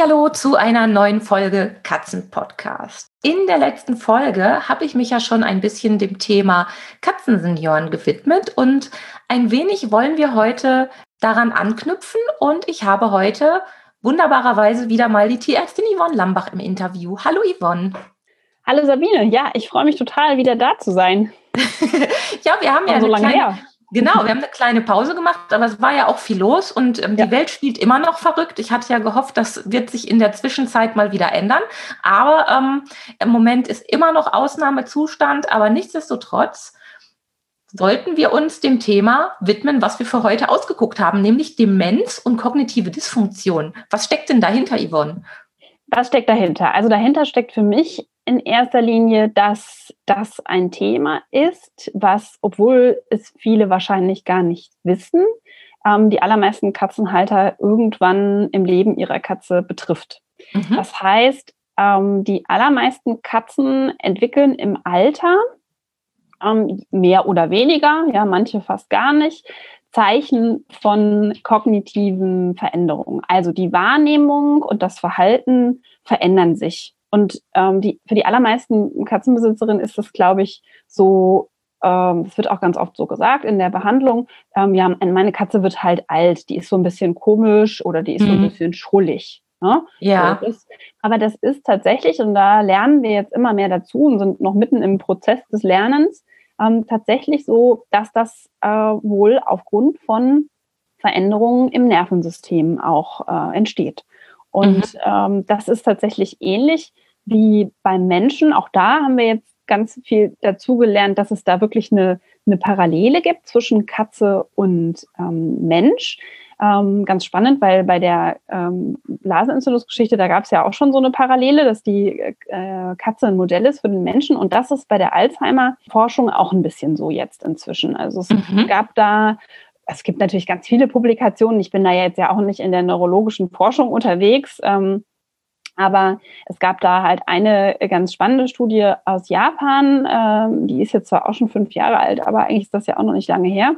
Hallo zu einer neuen Folge Katzenpodcast. In der letzten Folge habe ich mich ja schon ein bisschen dem Thema Katzensenioren gewidmet und ein wenig wollen wir heute daran anknüpfen und ich habe heute wunderbarerweise wieder mal die Tierärztin Yvonne Lambach im Interview. Hallo Yvonne. Hallo Sabine, ja, ich freue mich total, wieder da zu sein. ja, wir haben ja so lange kleine, her. Genau, wir haben eine kleine Pause gemacht, aber es war ja auch viel los und ähm, ja. die Welt spielt immer noch verrückt. Ich hatte ja gehofft, das wird sich in der Zwischenzeit mal wieder ändern. Aber ähm, im Moment ist immer noch Ausnahmezustand, aber nichtsdestotrotz sollten wir uns dem Thema widmen, was wir für heute ausgeguckt haben, nämlich Demenz und kognitive Dysfunktion. Was steckt denn dahinter, Yvonne? Was steckt dahinter? Also dahinter steckt für mich in erster Linie, dass das ein Thema ist, was, obwohl es viele wahrscheinlich gar nicht wissen, ähm, die allermeisten Katzenhalter irgendwann im Leben ihrer Katze betrifft. Mhm. Das heißt, ähm, die allermeisten Katzen entwickeln im Alter ähm, mehr oder weniger, ja, manche fast gar nicht, Zeichen von kognitiven Veränderungen. Also die Wahrnehmung und das Verhalten verändern sich. Und ähm, die, für die allermeisten Katzenbesitzerinnen ist das, glaube ich, so, ähm, es wird auch ganz oft so gesagt in der Behandlung, ähm, ja, meine Katze wird halt alt, die ist so ein bisschen komisch oder die ist mhm. so ein mhm. bisschen schrullig. Ne? Ja. So, das, aber das ist tatsächlich, und da lernen wir jetzt immer mehr dazu und sind noch mitten im Prozess des Lernens, ähm, tatsächlich so, dass das äh, wohl aufgrund von Veränderungen im Nervensystem auch äh, entsteht. Und mhm. ähm, das ist tatsächlich ähnlich wie beim Menschen. Auch da haben wir jetzt ganz viel dazugelernt, dass es da wirklich eine, eine Parallele gibt zwischen Katze und ähm, Mensch. Ähm, ganz spannend, weil bei der ähm, Blasenentzündungsgeschichte, da gab es ja auch schon so eine Parallele, dass die äh, Katze ein Modell ist für den Menschen. Und das ist bei der Alzheimer-Forschung auch ein bisschen so jetzt inzwischen. Also es mhm. gab da es gibt natürlich ganz viele Publikationen. Ich bin da jetzt ja auch nicht in der neurologischen Forschung unterwegs. Ähm, aber es gab da halt eine ganz spannende Studie aus Japan. Ähm, die ist jetzt zwar auch schon fünf Jahre alt, aber eigentlich ist das ja auch noch nicht lange her.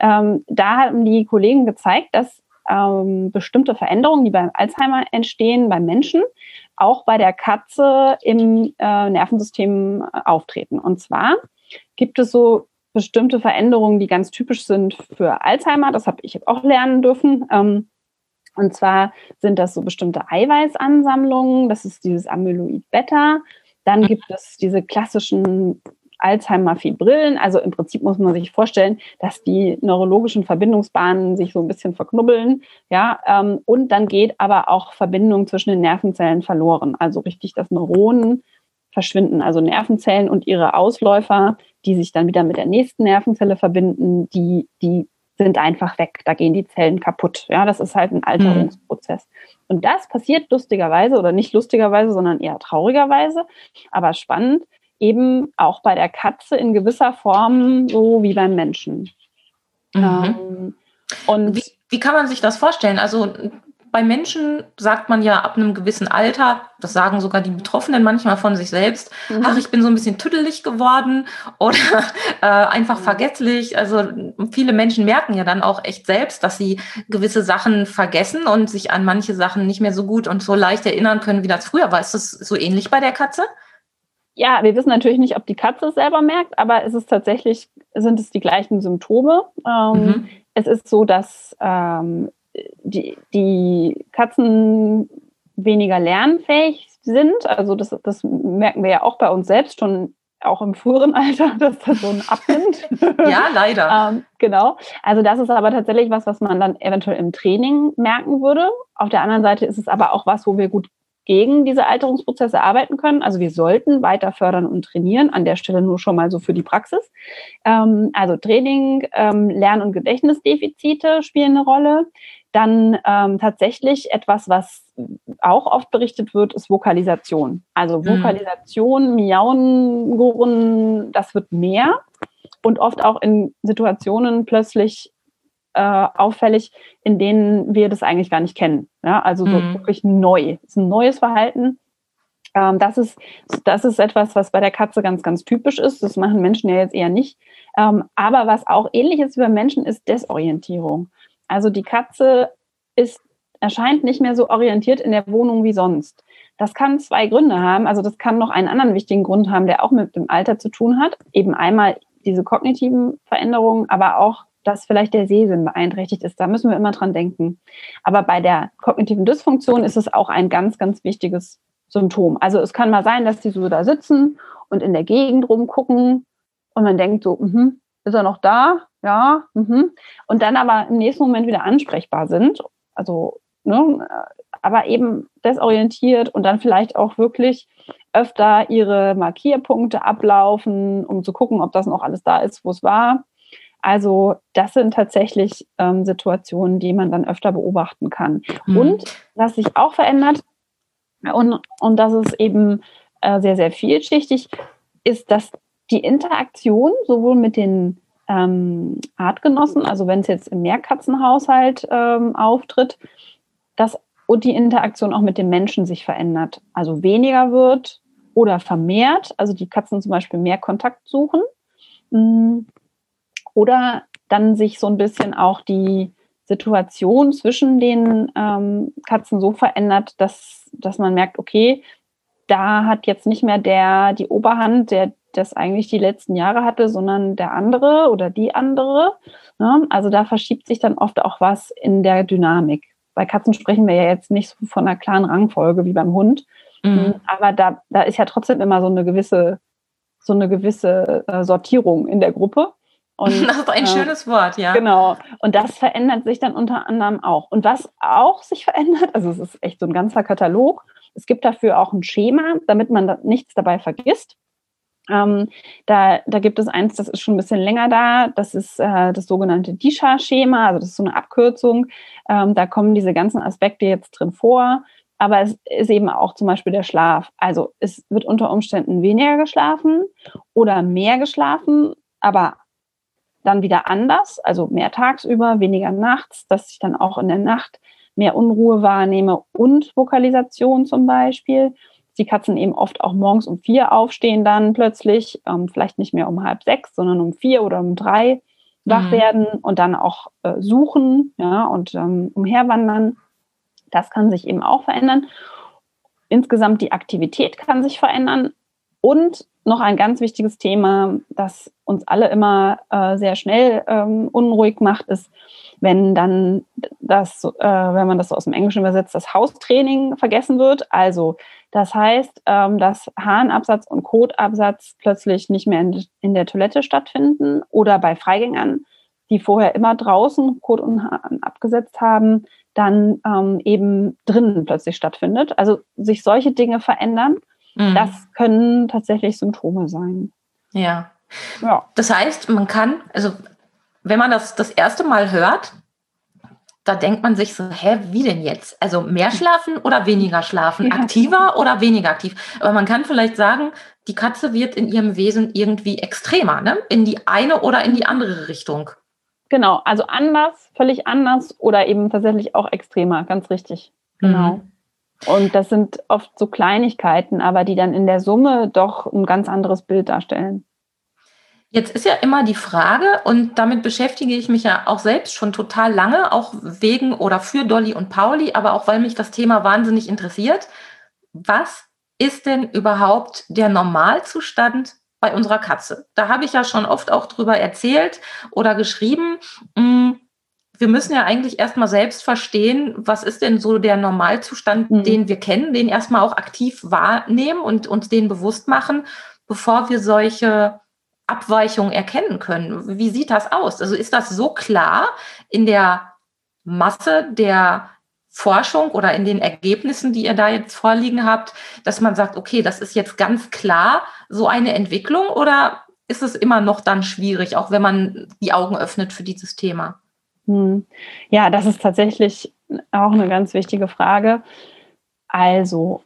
Ähm, da haben die Kollegen gezeigt, dass ähm, bestimmte Veränderungen, die beim Alzheimer entstehen, beim Menschen, auch bei der Katze im äh, Nervensystem äh, auftreten. Und zwar gibt es so bestimmte Veränderungen, die ganz typisch sind für Alzheimer. Das habe ich auch lernen dürfen. Ähm, und zwar sind das so bestimmte Eiweißansammlungen. Das ist dieses Amyloid Beta. Dann gibt es diese klassischen Alzheimer-Fibrillen. Also im Prinzip muss man sich vorstellen, dass die neurologischen Verbindungsbahnen sich so ein bisschen verknubbeln. Ja, ähm, und dann geht aber auch Verbindung zwischen den Nervenzellen verloren. Also richtig, dass Neuronen verschwinden. Also Nervenzellen und ihre Ausläufer, die sich dann wieder mit der nächsten Nervenzelle verbinden, die, die sind einfach weg. Da gehen die Zellen kaputt. Ja, das ist halt ein Alterungsprozess. Und das passiert lustigerweise oder nicht lustigerweise, sondern eher traurigerweise, aber spannend, eben auch bei der Katze in gewisser Form, so wie beim Menschen. Mhm. Ähm, und wie, wie kann man sich das vorstellen? Also bei Menschen sagt man ja ab einem gewissen Alter, das sagen sogar die Betroffenen manchmal von sich selbst, mhm. ach, ich bin so ein bisschen tüdelig geworden oder äh, einfach mhm. vergesslich. Also viele Menschen merken ja dann auch echt selbst, dass sie gewisse Sachen vergessen und sich an manche Sachen nicht mehr so gut und so leicht erinnern können, wie das früher war. Ist das so ähnlich bei der Katze? Ja, wir wissen natürlich nicht, ob die Katze es selber merkt, aber es ist tatsächlich, sind es die gleichen Symptome. Ähm, mhm. Es ist so, dass ähm, die, die Katzen weniger lernfähig sind. Also das, das merken wir ja auch bei uns selbst schon auch im früheren Alter, dass das so ein abnimmt. ja, leider. ähm, genau. Also das ist aber tatsächlich was, was man dann eventuell im Training merken würde. Auf der anderen Seite ist es aber auch was, wo wir gut gegen diese Alterungsprozesse arbeiten können. Also wir sollten weiter fördern und trainieren. An der Stelle nur schon mal so für die Praxis. Ähm, also Training, ähm, Lern- und Gedächtnisdefizite spielen eine Rolle. Dann ähm, tatsächlich etwas, was auch oft berichtet wird, ist Vokalisation. Also mhm. Vokalisation, Miauen, Gurren, das wird mehr. und oft auch in Situationen plötzlich äh, auffällig, in denen wir das eigentlich gar nicht kennen. Ja? Also so mhm. wirklich neu. Es ist ein neues Verhalten. Ähm, das, ist, das ist etwas, was bei der Katze ganz, ganz typisch ist. Das machen Menschen ja jetzt eher nicht. Ähm, aber was auch ähnlich ist wie bei Menschen, ist Desorientierung. Also die Katze ist, erscheint nicht mehr so orientiert in der Wohnung wie sonst. Das kann zwei Gründe haben. Also das kann noch einen anderen wichtigen Grund haben, der auch mit dem Alter zu tun hat. Eben einmal diese kognitiven Veränderungen, aber auch, dass vielleicht der Sehsinn beeinträchtigt ist. Da müssen wir immer dran denken. Aber bei der kognitiven Dysfunktion ist es auch ein ganz, ganz wichtiges Symptom. Also es kann mal sein, dass die so da sitzen und in der Gegend rumgucken und man denkt so, mh, ist er noch da? Ja. Mh. Und dann aber im nächsten Moment wieder ansprechbar sind. Also, ne, aber eben desorientiert und dann vielleicht auch wirklich öfter ihre Markierpunkte ablaufen, um zu gucken, ob das noch alles da ist, wo es war. Also das sind tatsächlich ähm, Situationen, die man dann öfter beobachten kann. Mhm. Und was sich auch verändert, und, und das ist eben äh, sehr, sehr vielschichtig, ist, dass die Interaktion sowohl mit den ähm, Artgenossen, also wenn es jetzt im Mehrkatzenhaushalt ähm, auftritt, dass und die Interaktion auch mit den Menschen sich verändert. Also weniger wird oder vermehrt, also die Katzen zum Beispiel mehr Kontakt suchen. Mm, oder dann sich so ein bisschen auch die Situation zwischen den ähm, Katzen so verändert, dass, dass man merkt, okay, da hat jetzt nicht mehr der die Oberhand, der das eigentlich die letzten Jahre hatte, sondern der andere oder die andere. Ne? Also da verschiebt sich dann oft auch was in der Dynamik. Bei Katzen sprechen wir ja jetzt nicht so von einer klaren Rangfolge wie beim Hund, mhm. aber da, da ist ja trotzdem immer so eine gewisse, so eine gewisse äh, Sortierung in der Gruppe. Und, das ist ein äh, schönes Wort, ja. Genau. Und das verändert sich dann unter anderem auch. Und was auch sich verändert, also es ist echt so ein ganzer Katalog. Es gibt dafür auch ein Schema, damit man da nichts dabei vergisst. Ähm, da, da gibt es eins, das ist schon ein bisschen länger da. Das ist äh, das sogenannte DISHA-Schema, also das ist so eine Abkürzung. Ähm, da kommen diese ganzen Aspekte jetzt drin vor. Aber es ist eben auch zum Beispiel der Schlaf. Also es wird unter Umständen weniger geschlafen oder mehr geschlafen, aber dann wieder anders, also mehr tagsüber, weniger nachts, dass ich dann auch in der Nacht mehr Unruhe wahrnehme und Vokalisation zum Beispiel die Katzen eben oft auch morgens um vier aufstehen dann plötzlich, ähm, vielleicht nicht mehr um halb sechs, sondern um vier oder um drei wach mhm. werden und dann auch äh, suchen, ja, und ähm, umherwandern. Das kann sich eben auch verändern. Insgesamt die Aktivität kann sich verändern. Und noch ein ganz wichtiges Thema, das uns alle immer äh, sehr schnell ähm, unruhig macht, ist, wenn dann das, äh, wenn man das so aus dem Englischen übersetzt, das Haustraining vergessen wird. Also das heißt, ähm, dass Harnabsatz und Kotabsatz plötzlich nicht mehr in, in, der Toilette stattfinden oder bei Freigängern, die vorher immer draußen Kot und Hahn abgesetzt haben, dann ähm, eben drinnen plötzlich stattfindet. Also sich solche Dinge verändern, mhm. das können tatsächlich Symptome sein. Ja. ja. Das heißt, man kann, also wenn man das das erste Mal hört, da denkt man sich so, hä, wie denn jetzt? Also mehr schlafen oder weniger schlafen? Aktiver oder weniger aktiv? Aber man kann vielleicht sagen, die Katze wird in ihrem Wesen irgendwie extremer, ne? In die eine oder in die andere Richtung. Genau, also anders, völlig anders oder eben tatsächlich auch extremer, ganz richtig. Genau. Mhm. Und das sind oft so Kleinigkeiten, aber die dann in der Summe doch ein ganz anderes Bild darstellen. Jetzt ist ja immer die Frage, und damit beschäftige ich mich ja auch selbst schon total lange, auch wegen oder für Dolly und Pauli, aber auch weil mich das Thema wahnsinnig interessiert. Was ist denn überhaupt der Normalzustand bei unserer Katze? Da habe ich ja schon oft auch drüber erzählt oder geschrieben. Hm, wir müssen ja eigentlich erstmal selbst verstehen, was ist denn so der Normalzustand, mhm. den wir kennen, den erstmal auch aktiv wahrnehmen und uns den bewusst machen, bevor wir solche Abweichungen erkennen können. Wie sieht das aus? Also ist das so klar in der Masse der Forschung oder in den Ergebnissen, die ihr da jetzt vorliegen habt, dass man sagt, okay, das ist jetzt ganz klar so eine Entwicklung oder ist es immer noch dann schwierig, auch wenn man die Augen öffnet für dieses Thema? Hm. Ja, das ist tatsächlich auch eine ganz wichtige Frage. Also,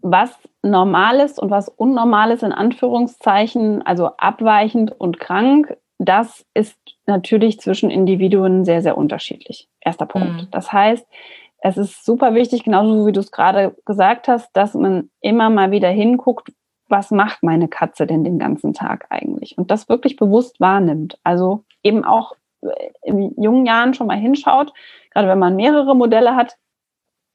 was Normales und was Unnormales in Anführungszeichen, also abweichend und krank, das ist natürlich zwischen Individuen sehr, sehr unterschiedlich. Erster Punkt. Mhm. Das heißt, es ist super wichtig, genauso wie du es gerade gesagt hast, dass man immer mal wieder hinguckt, was macht meine Katze denn den ganzen Tag eigentlich? Und das wirklich bewusst wahrnimmt. Also eben auch in jungen Jahren schon mal hinschaut, gerade wenn man mehrere Modelle hat,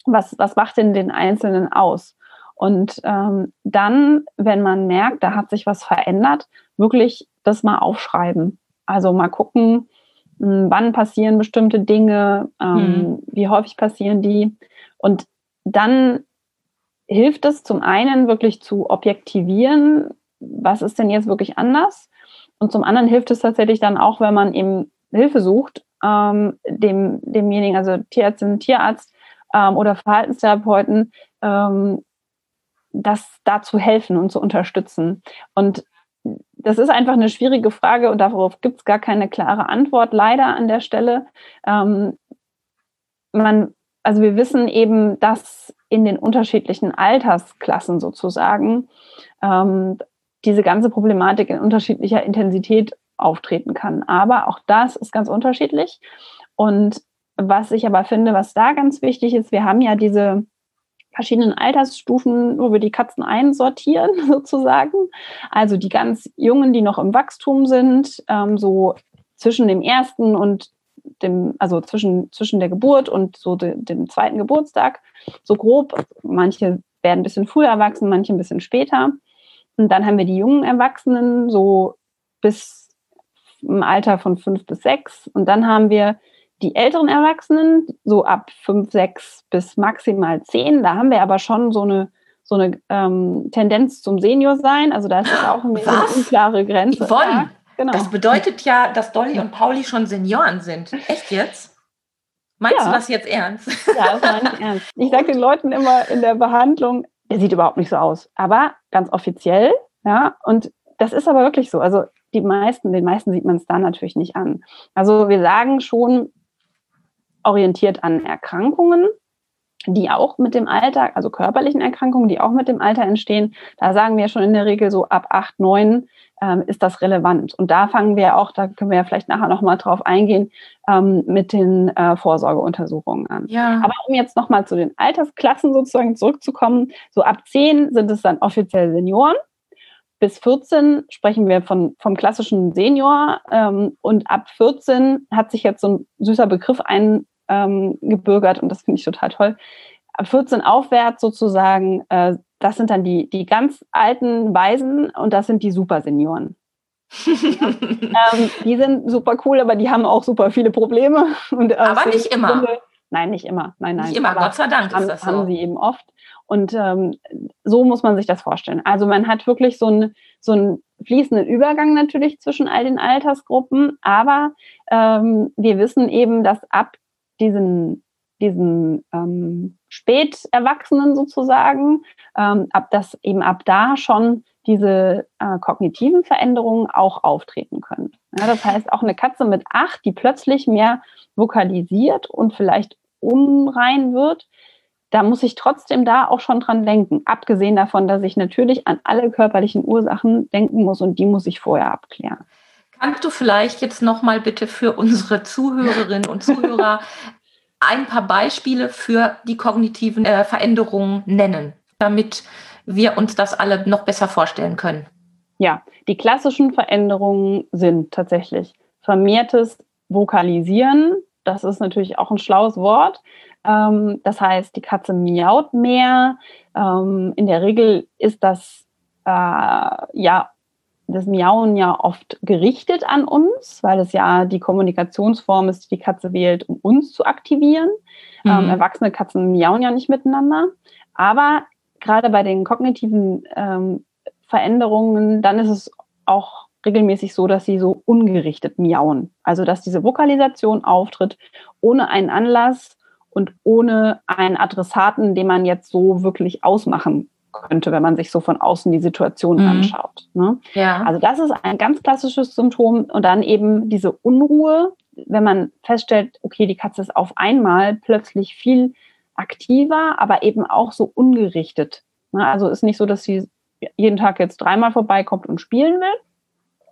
was, was macht denn den Einzelnen aus? Und ähm, dann, wenn man merkt, da hat sich was verändert, wirklich das mal aufschreiben. Also mal gucken, hm, wann passieren bestimmte Dinge, ähm, mhm. wie häufig passieren die. Und dann hilft es zum einen wirklich zu objektivieren, was ist denn jetzt wirklich anders? Und zum anderen hilft es tatsächlich dann auch, wenn man eben Hilfe sucht, ähm, dem, demjenigen, also Tierärztin, Tierarzt ähm, oder Verhaltenstherapeuten, ähm, das da zu helfen und zu unterstützen. Und das ist einfach eine schwierige Frage und darauf gibt es gar keine klare Antwort, leider an der Stelle. Ähm, man, also wir wissen eben, dass in den unterschiedlichen Altersklassen sozusagen ähm, diese ganze Problematik in unterschiedlicher Intensität auftreten kann. Aber auch das ist ganz unterschiedlich. Und was ich aber finde, was da ganz wichtig ist, wir haben ja diese verschiedenen Altersstufen, wo wir die Katzen einsortieren, sozusagen. Also die ganz Jungen, die noch im Wachstum sind, ähm, so zwischen dem ersten und dem, also zwischen, zwischen der Geburt und so de, dem zweiten Geburtstag, so grob. Manche werden ein bisschen früher erwachsen, manche ein bisschen später. Und dann haben wir die jungen Erwachsenen, so bis im Alter von fünf bis sechs. Und dann haben wir die älteren Erwachsenen, so ab fünf, sechs bis maximal zehn. Da haben wir aber schon so eine so eine ähm, Tendenz zum Senior sein. Also da ist es auch eine, eine unklare Grenze. Yvonne, ja, genau. Das bedeutet ja, dass Dolly und Pauli schon Senioren sind. Echt jetzt? Meinst ja. du das jetzt ernst? Ja, das meine ich ernst. Ich sage den Leuten immer in der Behandlung, der sieht überhaupt nicht so aus. Aber ganz offiziell, ja, und das ist aber wirklich so. Also die meisten, den meisten sieht man es da natürlich nicht an. Also wir sagen schon, orientiert an Erkrankungen, die auch mit dem Alter, also körperlichen Erkrankungen, die auch mit dem Alter entstehen. Da sagen wir schon in der Regel so ab acht, neun ähm, ist das relevant. Und da fangen wir auch, da können wir ja vielleicht nachher nochmal drauf eingehen, ähm, mit den äh, Vorsorgeuntersuchungen an. Ja. Aber um jetzt nochmal zu den Altersklassen sozusagen zurückzukommen, so ab zehn sind es dann offiziell Senioren bis 14 sprechen wir von, vom klassischen Senior ähm, und ab 14 hat sich jetzt so ein süßer Begriff eingebürgert ähm, und das finde ich total toll. Ab 14 aufwärts sozusagen, äh, das sind dann die, die ganz alten Weisen und das sind die Supersenioren. ähm, die sind super cool, aber die haben auch super viele Probleme. Und, äh, aber nicht immer. Grunde, nein, nicht immer. Nein, nein. Nicht immer, Gott sei Dank haben, ist das so. Haben sie eben oft. Und ähm, so muss man sich das vorstellen. Also man hat wirklich so, ein, so einen fließenden Übergang natürlich zwischen all den Altersgruppen, aber ähm, wir wissen eben, dass ab diesen, diesen ähm, Späterwachsenen sozusagen, ähm, ab das eben ab da schon diese äh, kognitiven Veränderungen auch auftreten können. Ja, das heißt, auch eine Katze mit acht, die plötzlich mehr vokalisiert und vielleicht unrein wird, da muss ich trotzdem da auch schon dran denken. Abgesehen davon, dass ich natürlich an alle körperlichen Ursachen denken muss und die muss ich vorher abklären. Kannst du vielleicht jetzt nochmal bitte für unsere Zuhörerinnen und Zuhörer ein paar Beispiele für die kognitiven äh, Veränderungen nennen, damit wir uns das alle noch besser vorstellen können? Ja, die klassischen Veränderungen sind tatsächlich vermehrtes Vokalisieren. Das ist natürlich auch ein schlaues Wort. Ähm, das heißt, die Katze miaut mehr. Ähm, in der Regel ist das äh, ja das Miauen ja oft gerichtet an uns, weil es ja die Kommunikationsform ist, die die Katze wählt, um uns zu aktivieren. Mhm. Ähm, erwachsene Katzen miauen ja nicht miteinander. Aber gerade bei den kognitiven ähm, Veränderungen, dann ist es auch regelmäßig so, dass sie so ungerichtet miauen. Also dass diese Vokalisation auftritt ohne einen Anlass, und ohne einen Adressaten, den man jetzt so wirklich ausmachen könnte, wenn man sich so von außen die Situation mhm. anschaut. Ne? Ja. Also das ist ein ganz klassisches Symptom und dann eben diese Unruhe, wenn man feststellt, okay, die Katze ist auf einmal plötzlich viel aktiver, aber eben auch so ungerichtet Also ist nicht so, dass sie jeden Tag jetzt dreimal vorbeikommt und spielen will,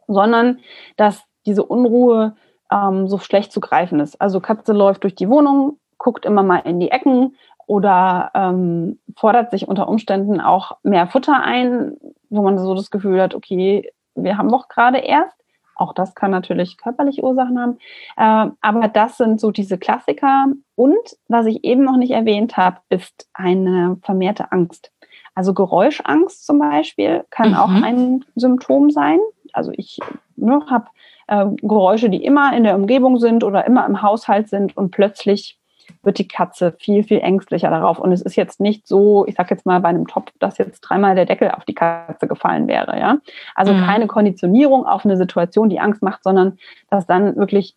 sondern dass diese Unruhe ähm, so schlecht zu greifen ist. Also Katze läuft durch die Wohnung, guckt immer mal in die Ecken oder ähm, fordert sich unter Umständen auch mehr Futter ein, wo man so das Gefühl hat, okay, wir haben doch gerade erst. Auch das kann natürlich körperliche Ursachen haben. Äh, aber das sind so diese Klassiker. Und was ich eben noch nicht erwähnt habe, ist eine vermehrte Angst. Also Geräuschangst zum Beispiel kann mhm. auch ein Symptom sein. Also ich ne, habe äh, Geräusche, die immer in der Umgebung sind oder immer im Haushalt sind und plötzlich wird die Katze viel, viel ängstlicher darauf. Und es ist jetzt nicht so, ich sage jetzt mal bei einem Topf, dass jetzt dreimal der Deckel auf die Katze gefallen wäre. Ja? Also mhm. keine Konditionierung auf eine Situation, die Angst macht, sondern dass dann wirklich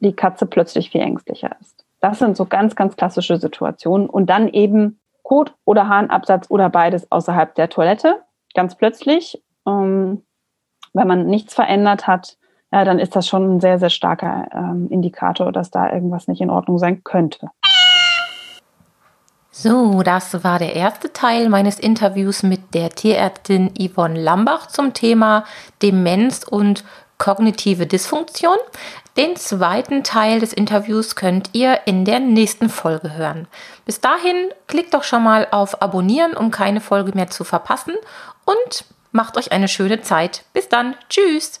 die Katze plötzlich viel ängstlicher ist. Das sind so ganz, ganz klassische Situationen. Und dann eben Kot- oder Harnabsatz oder beides außerhalb der Toilette, ganz plötzlich. Ähm, wenn man nichts verändert hat, ja, dann ist das schon ein sehr, sehr starker ähm, Indikator, dass da irgendwas nicht in Ordnung sein könnte. So, das war der erste Teil meines Interviews mit der Tierärztin Yvonne Lambach zum Thema Demenz und kognitive Dysfunktion. Den zweiten Teil des Interviews könnt ihr in der nächsten Folge hören. Bis dahin klickt doch schon mal auf Abonnieren, um keine Folge mehr zu verpassen und macht euch eine schöne Zeit. Bis dann. Tschüss.